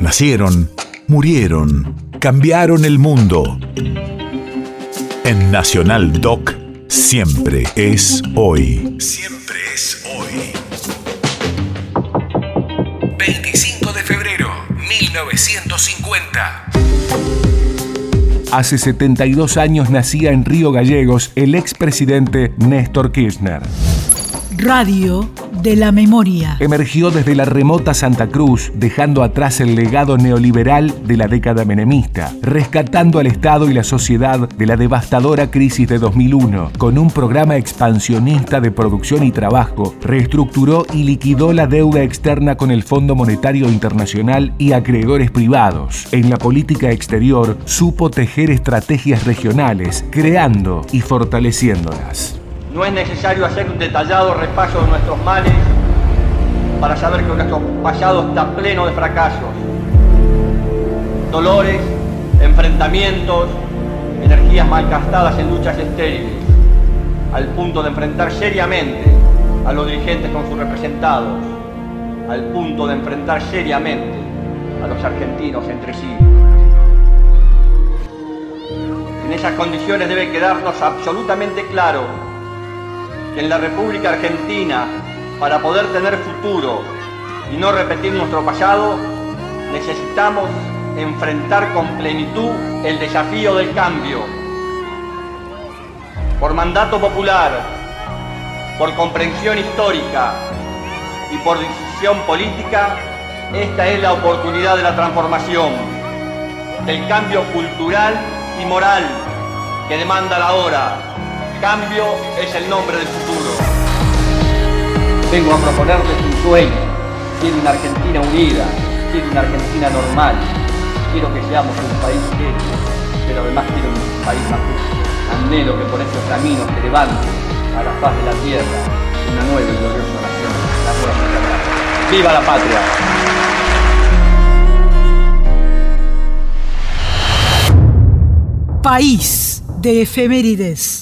Nacieron, murieron, cambiaron el mundo. En Nacional Doc, siempre es hoy. Siempre es hoy. 25 de febrero, 1950. Hace 72 años nacía en Río Gallegos el expresidente Néstor Kirchner. Radio de la memoria. Emergió desde la remota Santa Cruz, dejando atrás el legado neoliberal de la década menemista, rescatando al Estado y la sociedad de la devastadora crisis de 2001. Con un programa expansionista de producción y trabajo, reestructuró y liquidó la deuda externa con el Fondo Monetario Internacional y acreedores privados. En la política exterior, supo tejer estrategias regionales, creando y fortaleciéndolas. No es necesario hacer un detallado repaso de nuestros males para saber que nuestro pasado está pleno de fracasos, dolores, enfrentamientos, energías malgastadas en luchas estériles, al punto de enfrentar seriamente a los dirigentes con sus representados, al punto de enfrentar seriamente a los argentinos entre sí. En esas condiciones debe quedarnos absolutamente claro en la República Argentina, para poder tener futuro y no repetir nuestro pasado, necesitamos enfrentar con plenitud el desafío del cambio. Por mandato popular, por comprensión histórica y por decisión política, esta es la oportunidad de la transformación, del cambio cultural y moral que demanda la hora Cambio es el nombre del futuro. Vengo a proponerles un sueño. Quiero una Argentina unida, quiero una Argentina normal. Quiero que seamos un país serio, pero además quiero un país más justo. Anhelo que por esos caminos se levante a la faz de la tierra una nueva y gloriosa nación, la nueva ¡Viva la patria! País de efemérides.